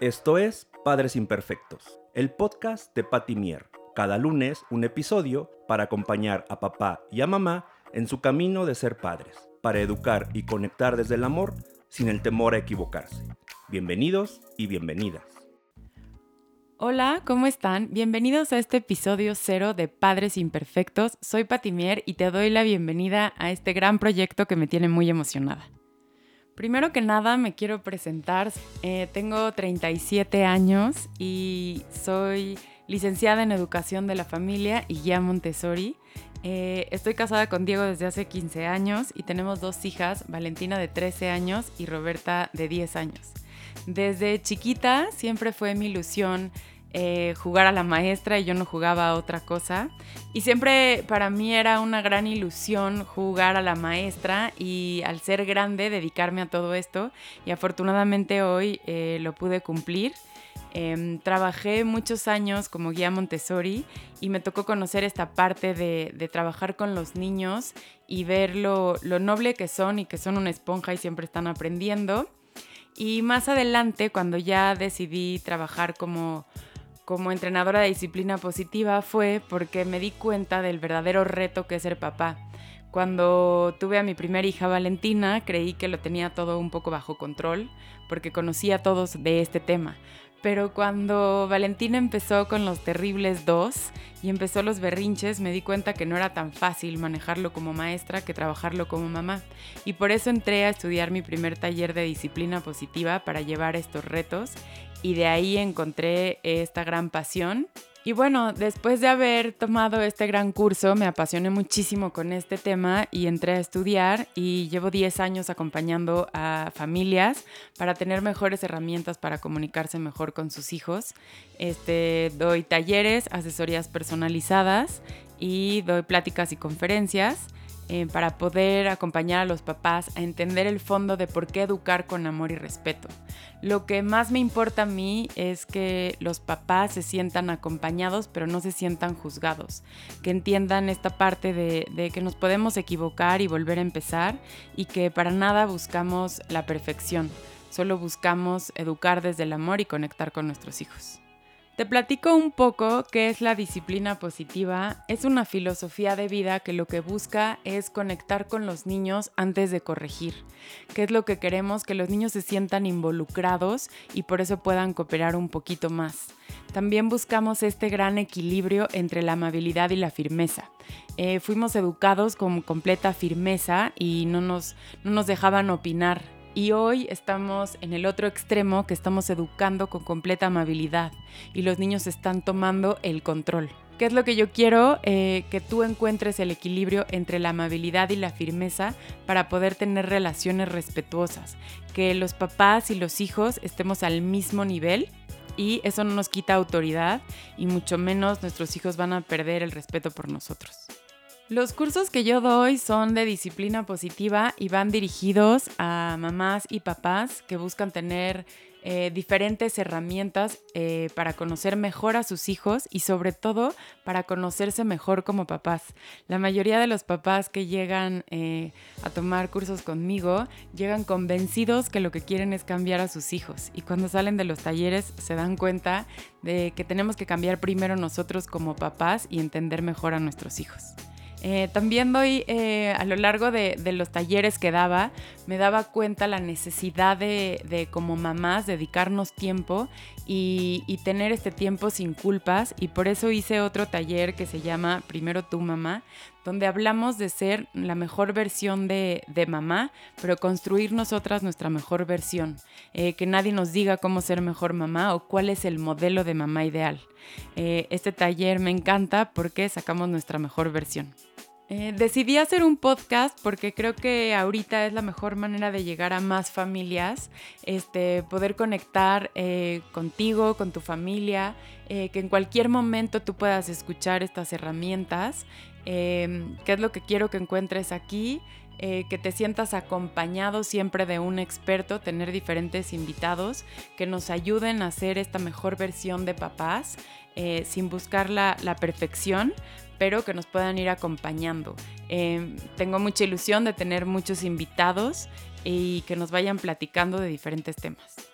Esto es Padres Imperfectos, el podcast de Patty Mier. Cada lunes un episodio para acompañar a papá y a mamá en su camino de ser padres, para educar y conectar desde el amor sin el temor a equivocarse. Bienvenidos y bienvenidas. Hola, ¿cómo están? Bienvenidos a este episodio cero de Padres Imperfectos. Soy Patimier y te doy la bienvenida a este gran proyecto que me tiene muy emocionada. Primero que nada me quiero presentar. Eh, tengo 37 años y soy licenciada en Educación de la Familia y guía Montessori. Eh, estoy casada con Diego desde hace 15 años y tenemos dos hijas, Valentina de 13 años y Roberta de 10 años. Desde chiquita siempre fue mi ilusión eh, jugar a la maestra y yo no jugaba a otra cosa. Y siempre para mí era una gran ilusión jugar a la maestra y al ser grande dedicarme a todo esto. Y afortunadamente hoy eh, lo pude cumplir. Em, trabajé muchos años como guía Montessori y me tocó conocer esta parte de, trabajar con los niños y ver lo, lo noble que son y que son una esponja y siempre están aprendiendo. Y más adelante, cuando ya decidí trabajar como como entrenadora de disciplina positiva fue porque me di cuenta del verdadero reto que es ser papá. Cuando tuve a mi primera hija Valentina, creí que lo tenía todo un poco bajo control, porque conocía a todos de este tema. Pero cuando Valentina empezó con los terribles dos y empezó los berrinches, me di cuenta que no era tan fácil manejarlo como maestra que trabajarlo como mamá. Y por eso entré a estudiar mi primer taller de disciplina positiva para llevar estos retos y de ahí encontré esta gran pasión. Y bueno, después de haber tomado este gran curso, me apasioné muchísimo con este tema y entré a estudiar y llevo 10 años acompañando a familias para tener mejores herramientas para comunicarse mejor con sus hijos. Este, doy talleres, asesorías personalizadas y doy pláticas y conferencias. Eh, para poder acompañar a los papás a entender el fondo de por qué educar con amor y respeto. Lo que más me importa a mí es que los papás se sientan acompañados pero no se sientan juzgados, que entiendan esta parte de, de que nos podemos equivocar y volver a empezar y que para nada buscamos la perfección, solo buscamos educar desde el amor y conectar con nuestros hijos. Te platico un poco qué es la disciplina positiva. Es una filosofía de vida que lo que busca es conectar con los niños antes de corregir, que es lo que queremos, que los niños se sientan involucrados y por eso puedan cooperar un poquito más. También buscamos este gran equilibrio entre la amabilidad y la firmeza. Eh, fuimos educados con completa firmeza y no nos, no nos dejaban opinar y hoy estamos en el otro extremo que estamos educando con completa amabilidad y los niños están tomando el control. ¿Qué es lo que yo quiero? Eh, que tú encuentres el equilibrio entre la amabilidad y la firmeza para poder tener relaciones respetuosas. Que los papás y los hijos estemos al mismo nivel y eso no nos quita autoridad y mucho menos nuestros hijos van a perder el respeto por nosotros. Los cursos que yo doy son de disciplina positiva y van dirigidos a mamás y papás que buscan tener eh, diferentes herramientas eh, para conocer mejor a sus hijos y sobre todo para conocerse mejor como papás. La mayoría de los papás que llegan eh, a tomar cursos conmigo llegan convencidos que lo que quieren es cambiar a sus hijos y cuando salen de los talleres se dan cuenta de que tenemos que cambiar primero nosotros como papás y entender mejor a nuestros hijos. Eh, también doy, eh, a lo largo de, los talleres que daba, me daba cuenta la necesidad de, como mamás dedicarnos tiempo y, tener este tiempo sin culpas y por eso hice otro taller que se llama Primero tu mamá, donde hablamos de ser la mejor versión de, mamá, pero construir nosotras nuestra mejor versión, eh, que nadie nos diga cómo ser mejor mamá o cuál es el modelo de mamá ideal. este taller me encanta porque sacamos nuestra mejor versión. Eh, decidí hacer un podcast porque creo que ahorita es la mejor manera de llegar a más familias, este, poder conectar eh, contigo, con tu familia, eh, que en cualquier momento tú puedas escuchar estas herramientas, em, qué es lo que quiero que encuentres aquí. que te sientas acompañado siempre de un experto, tener diferentes invitados que nos ayuden a hacer esta mejor versión de papás sin buscar la, la perfección, pero que nos puedan ir acompañando. Em, tengo mucha ilusión de tener muchos invitados y que nos vayan platicando de diferentes temas.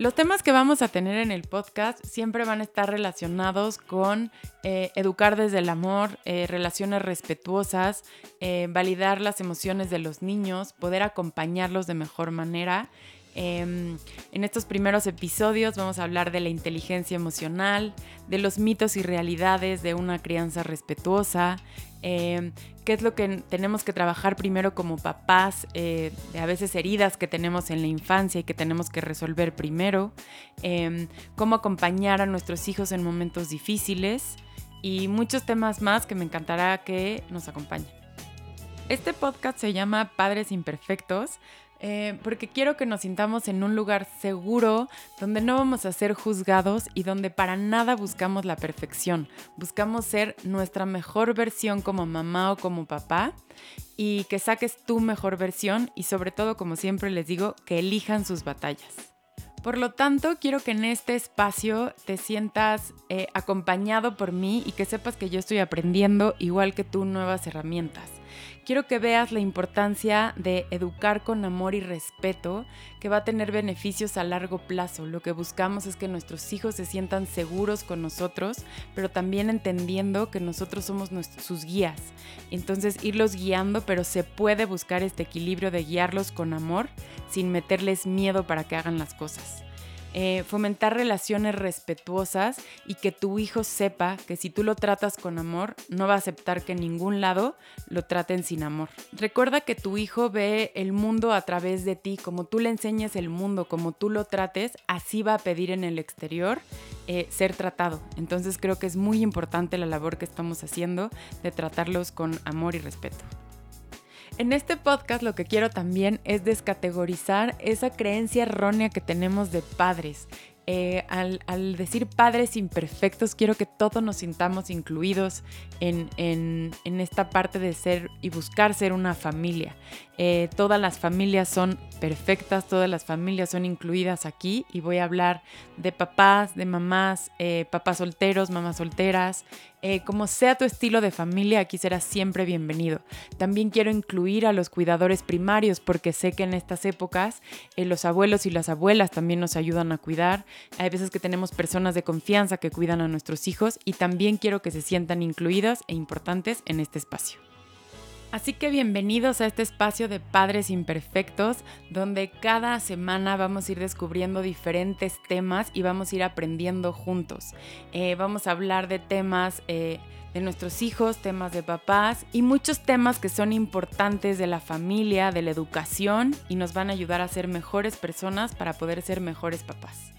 Los temas que vamos a tener en el podcast siempre van a estar relacionados con eh, educar desde el amor, eh, relaciones respetuosas, eh, validar las emociones de los niños, poder acompañarlos de mejor manera. Em, en estos primeros episodios vamos a hablar de la inteligencia emocional, de los mitos y realidades de una crianza respetuosa, Em, qué es lo que tenemos que trabajar primero como papás, eh, de a veces heridas que tenemos en la infancia y que tenemos que resolver primero, em, cómo acompañar a nuestros hijos en momentos difíciles y muchos temas más que me encantará que nos acompañen. Este podcast se llama Padres Imperfectos eh, porque quiero que nos sintamos en un lugar seguro donde no vamos a ser juzgados y donde para nada buscamos la perfección. Buscamos ser nuestra mejor versión como mamá o como papá y que saques tu mejor versión y sobre todo, como siempre les digo, que elijan sus batallas. Por lo tanto, quiero que en este espacio te sientas eh, acompañado por mí y que sepas que yo estoy aprendiendo igual que tú nuevas herramientas quiero que veas la importancia de educar con amor y respeto, que va a tener beneficios a largo plazo. Lo que buscamos es que nuestros hijos se sientan seguros con nosotros, pero también entendiendo que nosotros somos sus guías. Entonces, irlos guiando, pero se puede buscar este equilibrio de guiarlos con amor sin meterles miedo para que hagan las cosas. Eh, fomentar relaciones respetuosas y que tu hijo sepa que si tú lo tratas con amor, no va a aceptar que en ningún lado lo traten sin amor. Recuerda que tu hijo ve el mundo a través de ti, como tú le enseñes el mundo, como tú lo trates, así va a pedir en el exterior eh, ser tratado. Entonces creo que es muy importante la labor que estamos haciendo de tratarlos con amor y respeto. En este podcast lo que quiero también es descategorizar esa creencia errónea que tenemos de padres. Eh, al, decir padres imperfectos, quiero que todos nos sintamos incluidos en, esta parte de ser y buscar ser una familia. Eh, todas las familias son perfectas, todas las familias son incluidas aquí y voy a hablar de papás, de mamás, eh, papás solteros, mamás solteras, eh, como sea tu estilo de familia, aquí serás siempre bienvenido. También quiero incluir a los cuidadores primarios porque sé que en estas épocas eh, los abuelos y las abuelas también nos ayudan a cuidar. Hay veces que tenemos personas de confianza que cuidan a nuestros hijos y también quiero que se sientan incluidas e importantes en este espacio. Así que bienvenidos a este espacio de Padres Imperfectos, donde cada semana vamos a ir descubriendo diferentes temas y vamos a ir aprendiendo juntos. Eh, vamos a hablar de temas eh, de nuestros hijos, temas de papás y muchos temas que son importantes de la familia, de la educación y nos van a ayudar a ser mejores personas para poder ser mejores papás.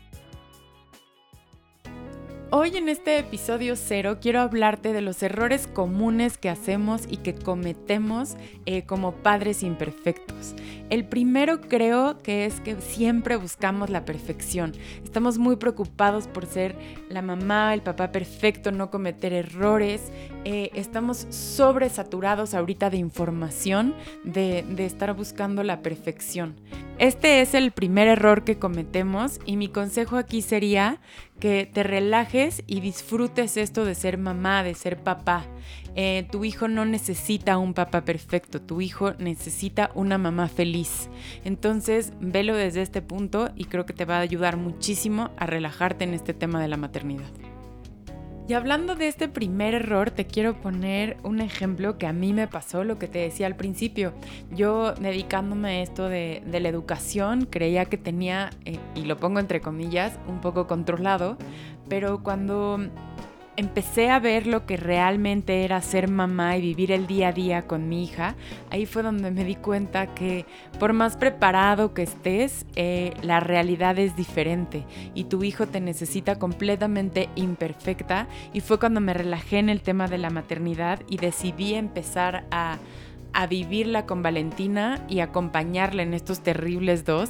Hoy en este episodio cero quiero hablarte de los errores comunes que hacemos y que cometemos eh, como padres imperfectos. El primero creo que es que siempre buscamos la perfección. Estamos muy preocupados por ser la mamá, el papá perfecto, no cometer errores. Eh, estamos sobresaturados ahorita de información, de, de estar buscando la perfección. Este es el primer error que cometemos y mi consejo aquí sería que te relajes y disfrutes esto de ser mamá, de ser papá. Eh, tu hijo no necesita un papá perfecto, tu hijo necesita una mamá feliz. Entonces, velo desde este punto y creo que te va a ayudar muchísimo a relajarte en este tema de la maternidad. Y hablando de este primer error, te quiero poner un ejemplo que a mí me pasó, lo que te decía al principio. Yo dedicándome a esto de, la educación, creía que tenía, eh, y lo pongo entre comillas, un poco controlado, pero cuando empecé a ver lo que realmente era ser mamá y vivir el día a día con mi hija, ahí fue donde me di cuenta que por más preparado que estés, eh, la realidad es diferente y tu hijo te necesita completamente imperfecta y fue cuando me relajé en el tema de la maternidad y decidí empezar a a vivirla con Valentina y acompañarla en estos terribles dos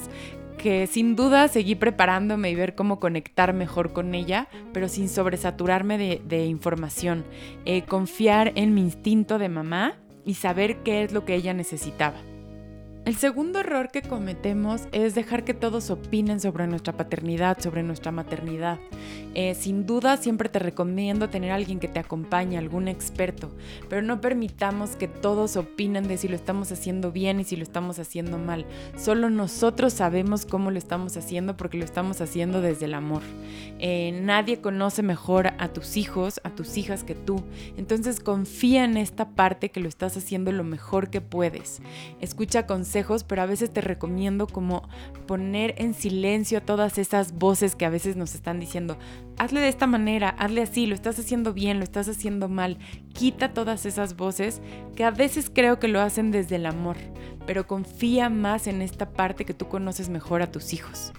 que sin duda seguí preparándome y ver cómo conectar mejor con ella, pero sin sobresaturarme de, información. Eh, confiar en mi instinto de mamá y saber qué es lo que ella necesitaba. El segundo error que cometemos es dejar que todos opinen sobre nuestra paternidad, sobre nuestra maternidad. Eh, sin duda siempre te recomiendo tener a alguien que te acompañe, algún experto, pero no permitamos que todos opinen de si lo estamos haciendo bien y si lo estamos haciendo mal. Solo nosotros sabemos cómo lo estamos haciendo porque lo estamos haciendo desde el amor. Eh, nadie conoce mejor a tus hijos, a tus hijas que tú. Entonces confía en esta parte que lo estás haciendo lo mejor que puedes. Escucha pero a veces te recomiendo como poner en silencio todas esas voces que a veces nos están diciendo, hazle de esta manera, hazle así, lo estás haciendo bien, lo estás haciendo mal. Quita todas esas voces que a veces creo que lo hacen desde el amor, pero confía más en esta parte que tú conoces mejor a tus hijos.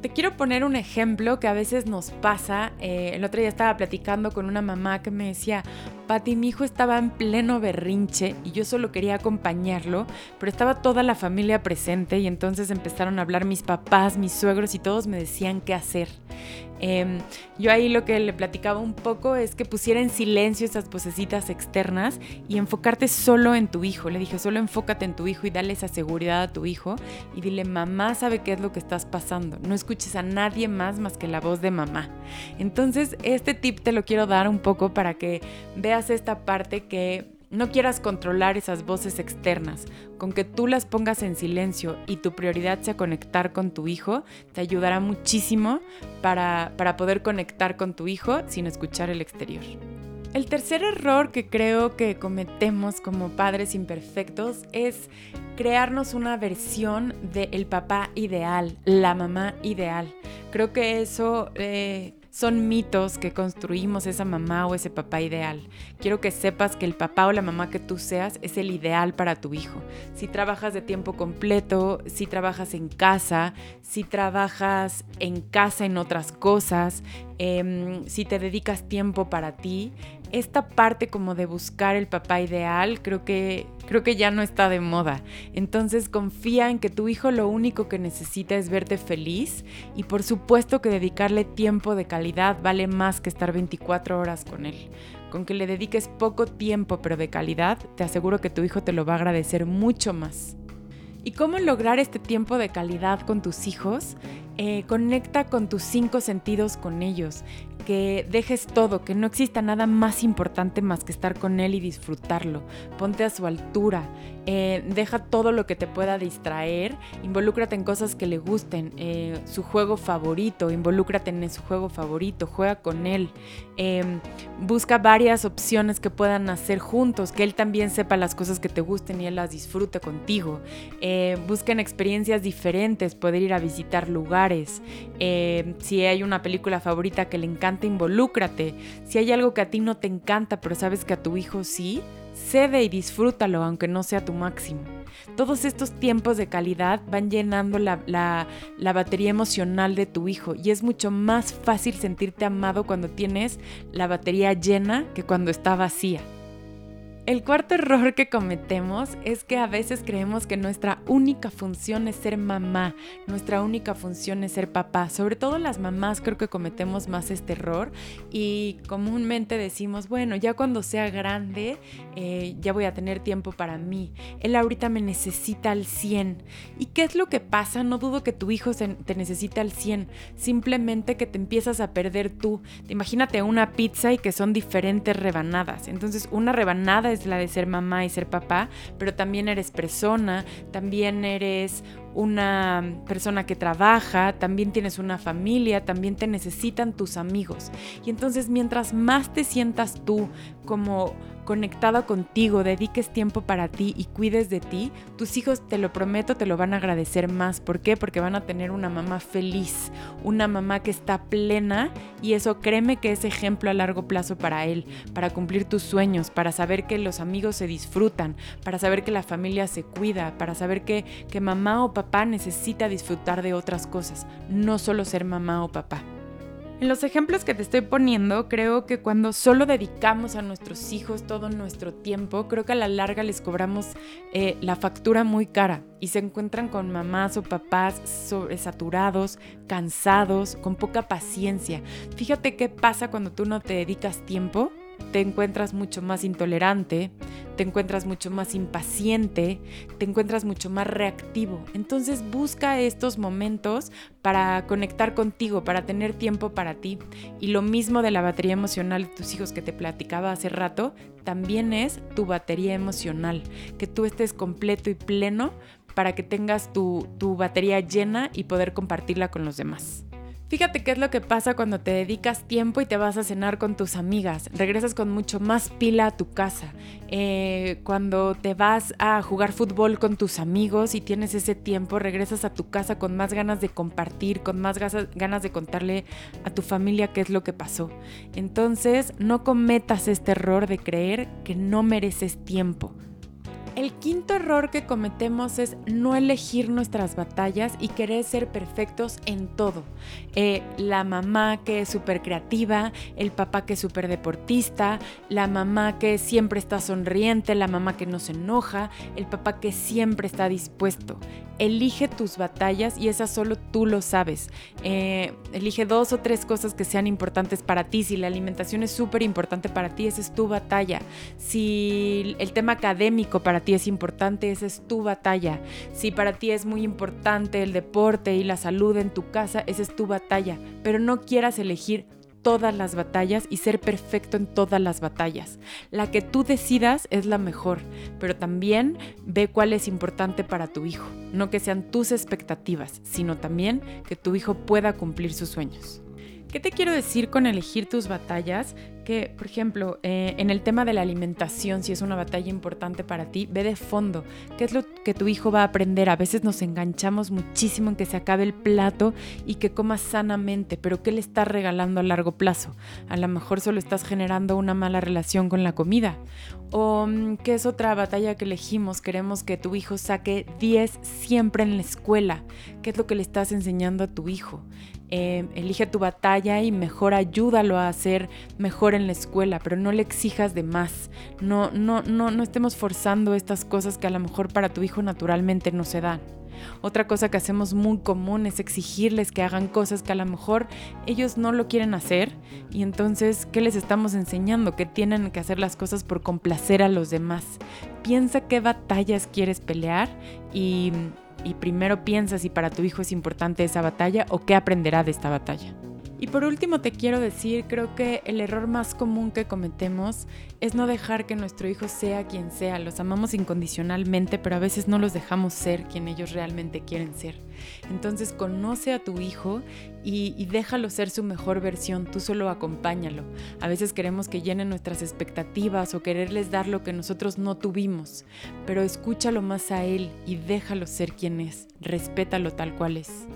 Te quiero poner un ejemplo que a veces nos pasa. Eh, el otro día estaba platicando con una mamá que me decía, Pati, mi hijo estaba en pleno berrinche y yo solo quería acompañarlo, pero estaba toda la familia presente y entonces empezaron a hablar mis papás, mis suegros y todos me decían qué hacer. Em, yo ahí lo que le platicaba un poco es que pusiera en silencio esas vocecitas externas y enfocarte solo en tu hijo. Le dije, solo enfócate en tu hijo y dale esa seguridad a tu hijo y dile, mamá sabe qué es lo que estás pasando. No escuches a nadie más más que la voz de mamá. Entonces, este tip te lo quiero dar un poco para que veas esta parte que no quieras controlar esas voces externas. Con que tú las pongas en silencio y tu prioridad sea conectar con tu hijo, te ayudará muchísimo para, para poder conectar con tu hijo sin escuchar el exterior. El tercer error que creo que cometemos como padres imperfectos es crearnos una versión del papá ideal, la mamá ideal. Creo que eso eh, son mitos que construimos esa mamá o ese papá ideal. Quiero que sepas que el papá o la mamá que tú seas es el ideal para tu hijo. Si trabajas de tiempo completo, si trabajas en casa, si trabajas en casa en otras cosas, em, si te dedicas tiempo para ti, esta parte como de buscar el papá ideal creo que, creo que ya no está de moda. Entonces confía en que tu hijo lo único que necesita es verte feliz y por supuesto que dedicarle tiempo de calidad vale más que estar 24 horas con él. Con que le dediques poco tiempo pero de calidad, te aseguro que tu hijo te lo va a agradecer mucho más. ¿Y cómo lograr este tiempo de calidad con tus hijos? Eh, conecta con tus cinco sentidos con ellos que dejes todo, que no exista nada más importante más que estar con él y disfrutarlo. Ponte a su altura, eh, deja todo lo que te pueda distraer, involúcrate en cosas que le gusten, eh, su juego favorito, involúcrate en su juego favorito, juega con él, busca varias opciones que puedan hacer juntos, que él también sepa las cosas que te gusten y él las disfrute contigo. Busquen experiencias diferentes, poder ir a visitar lugares. Si hay una película favorita que le encanta, involúcrate. Si hay algo que a ti no te encanta, pero sabes que a tu hijo sí, cede y disfrútalo, aunque no sea tu máximo. Todos estos tiempos de calidad van llenando la, la, batería emocional de tu hijo y es mucho más fácil sentirte amado cuando tienes la batería llena que cuando está vacía. El cuarto error que cometemos es que a veces creemos que nuestra única función es ser mamá, nuestra única función es ser papá. Sobre todo las mamás creo que cometemos más este error y comúnmente decimos, bueno, ya cuando sea grande eh, ya voy a tener tiempo para mí. Él ahorita me necesita al 100. ¿Y qué es lo que pasa? No dudo que tu hijo te necesite al 100, simplemente que te empiezas a perder tú. Imagínate una pizza y que son diferentes rebanadas. Entonces una rebanada es la de ser mamá y ser papá, pero también eres persona, también eres una persona que trabaja, también tienes una familia, también te necesitan tus amigos. Y entonces mientras más te sientas tú como conectada contigo, dediques tiempo para ti y cuides de ti, tus hijos, te lo prometo, te lo van a agradecer más. ¿Por qué? Porque van a tener una mamá feliz, una mamá que está plena y eso créeme que es ejemplo a largo plazo para él, para cumplir tus sueños, para saber que los amigos se disfrutan, para saber que la familia se cuida, para saber que, que mamá o papá necesita disfrutar de otras cosas, no solo ser mamá o papá. En los ejemplos que te estoy poniendo, creo que cuando solo dedicamos a nuestros hijos todo nuestro tiempo, creo que a la larga les cobramos eh, la factura muy cara y se encuentran con mamás o papás sobresaturados, cansados, con poca paciencia. Fíjate qué pasa cuando tú no te dedicas tiempo te encuentras mucho más intolerante, te encuentras mucho más impaciente, te encuentras mucho más reactivo. Entonces busca estos momentos para conectar contigo, para tener tiempo para ti. Y lo mismo de la batería emocional de tus hijos que te platicaba hace rato, también es tu batería emocional, que tú estés completo y pleno para que tengas tu, tu batería llena y poder compartirla con los demás. Fíjate qué es lo que pasa cuando te dedicas tiempo y te vas a cenar con tus amigas. Regresas con mucho más pila a tu casa. Eh, cuando te vas a jugar fútbol con tus amigos y tienes ese tiempo, regresas a tu casa con más ganas de compartir, con más ganas de contarle a tu familia qué es lo que pasó. Entonces, no cometas este error de creer que no mereces tiempo. El quinto error que cometemos es no elegir nuestras batallas y querer ser perfectos en todo. Eh, la mamá que es súper creativa, el papá que es súper deportista, la mamá que siempre está sonriente, la mamá que no se enoja, el papá que siempre está dispuesto. Elige tus batallas y esas solo tú lo sabes. Eh, elige dos o tres cosas que sean importantes para ti. Si la alimentación es súper importante para ti, esa es tu batalla. Si el tema académico para ti es importante, esa es tu batalla. Si para ti es muy importante el deporte y la salud en tu casa, esa es tu batalla. Pero no quieras elegir todas las batallas y ser perfecto en todas las batallas. La que tú decidas es la mejor, pero también ve cuál es importante para tu hijo. No que sean tus expectativas, sino también que tu hijo pueda cumplir sus sueños. ¿Qué te quiero decir con elegir tus batallas? Que, por ejemplo, eh, en el tema de la alimentación, si es una batalla importante para ti, ve de fondo. ¿Qué es lo que tu hijo va a aprender? A veces nos enganchamos muchísimo en que se acabe el plato y que coma sanamente, pero ¿qué le estás regalando a largo plazo? A lo mejor solo estás generando una mala relación con la comida. ¿O mm, qué es otra batalla que elegimos? Queremos que tu hijo saque 10 siempre en la escuela. ¿Qué es lo que le estás enseñando a tu hijo? Eh, elige tu batalla y mejor ayúdalo a hacer mejor en la escuela, pero no le exijas de más. No, no, no, no estemos forzando estas cosas que a lo mejor para tu hijo naturalmente no se dan. Otra cosa que hacemos muy común es exigirles que hagan cosas que a lo mejor ellos no lo quieren hacer y entonces, ¿qué les estamos enseñando? Que tienen que hacer las cosas por complacer a los demás. Piensa qué batallas quieres pelear y y primero piensa si para tu hijo es importante esa batalla o qué aprenderá de esta batalla. Y por último te quiero decir, creo que el error más común que cometemos es no dejar que nuestro hijo sea quien sea. Los amamos incondicionalmente, pero a veces no los dejamos ser quien ellos realmente quieren ser. Entonces conoce a tu hijo y, déjalo ser su mejor versión, tú solo acompáñalo. A veces queremos que llenen nuestras expectativas o quererles dar lo que nosotros no tuvimos, pero escúchalo más a él y déjalo ser quien es, respétalo tal cual es.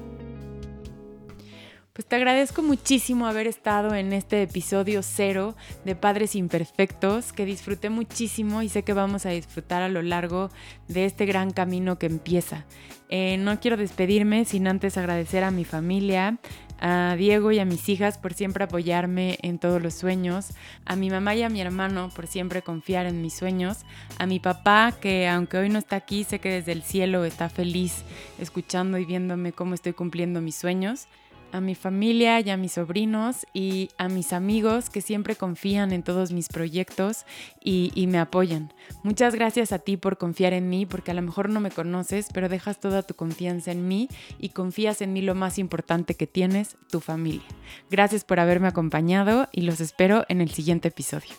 Pues te agradezco muchísimo haber estado en este episodio cero de Padres Imperfectos, que disfruté muchísimo y sé que vamos a disfrutar a lo largo de este gran camino que empieza. Eh, no quiero despedirme sin antes agradecer a mi familia, a Diego y a mis hijas por siempre apoyarme en todos los sueños, a mi mamá y a mi hermano por siempre confiar en mis sueños, a mi papá que aunque hoy no está aquí, sé que desde el cielo está feliz escuchando y viéndome cómo estoy cumpliendo mis sueños a mi familia y a mis sobrinos y a mis amigos que siempre confían en todos mis proyectos y, me apoyan. Muchas gracias a ti por confiar en mí, porque a lo mejor no me conoces, pero dejas toda tu confianza en mí y confías en mí lo más importante que tienes, tu familia. Gracias por haberme acompañado y los espero en el siguiente episodio.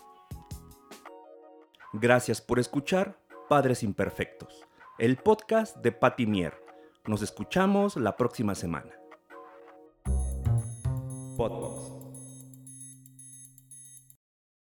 Gracias por escuchar Padres Imperfectos, el podcast de Patti Mier. Nos escuchamos la próxima semana. Podbox.